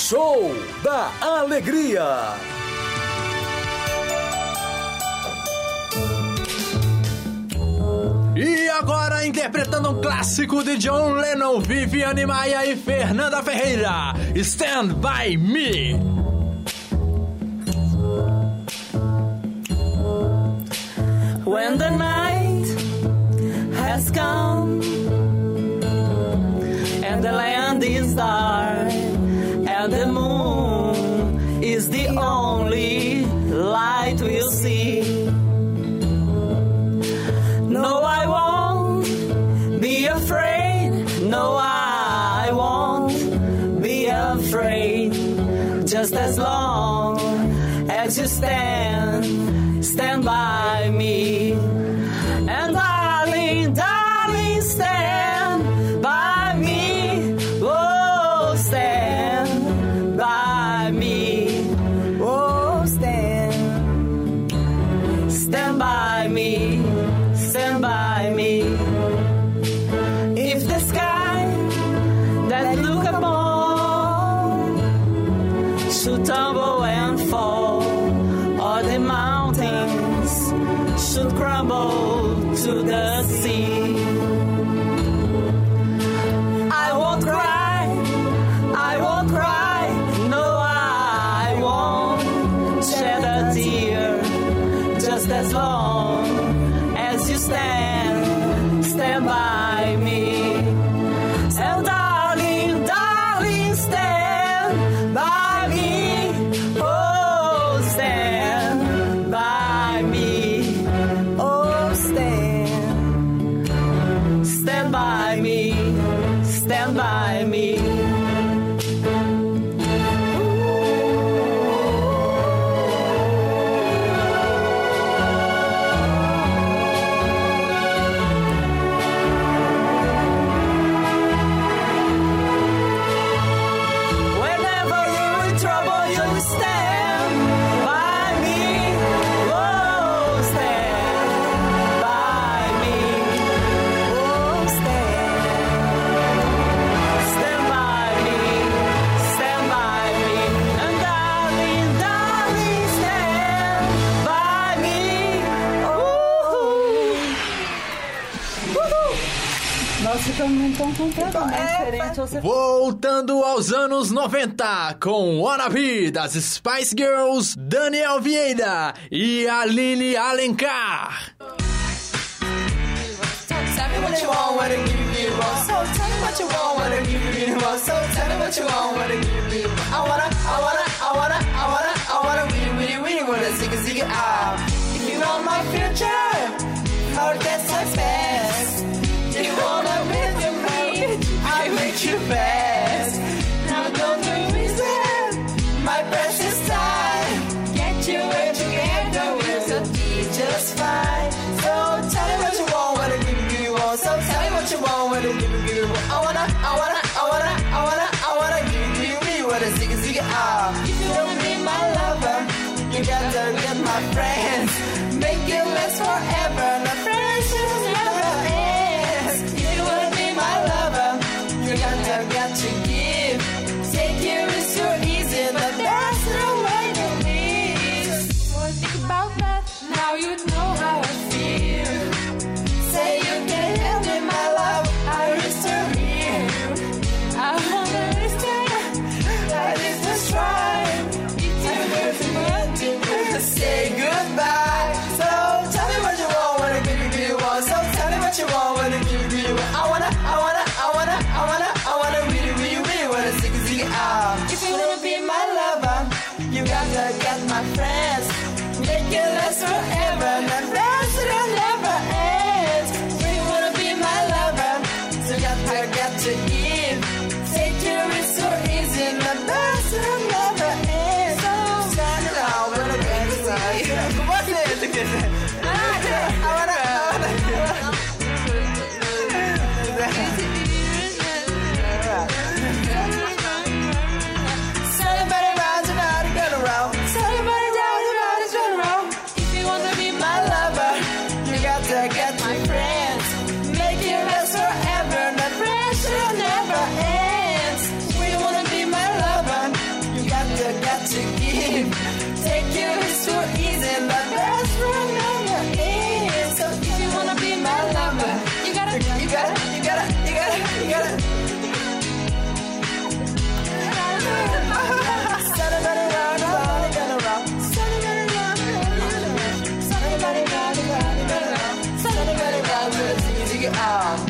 Show da Alegria. E agora interpretando um clássico de John Lennon, Viviane Maia e Fernanda Ferreira. Stand by me. When the night has come and the land is dark. and the moon is the only light we'll see. No, I won't be afraid. No, I won't be afraid. Just as long as you stand, stand by me. should crumble to the sea. Então, é, Voltando aos anos 90, com Wannabe das Spice Girls, Daniel Vieira e Aline Alencar. So tell me what you want, what I give you. So tell me what you want, what I give you. I wanna how you do. back at my friend. out.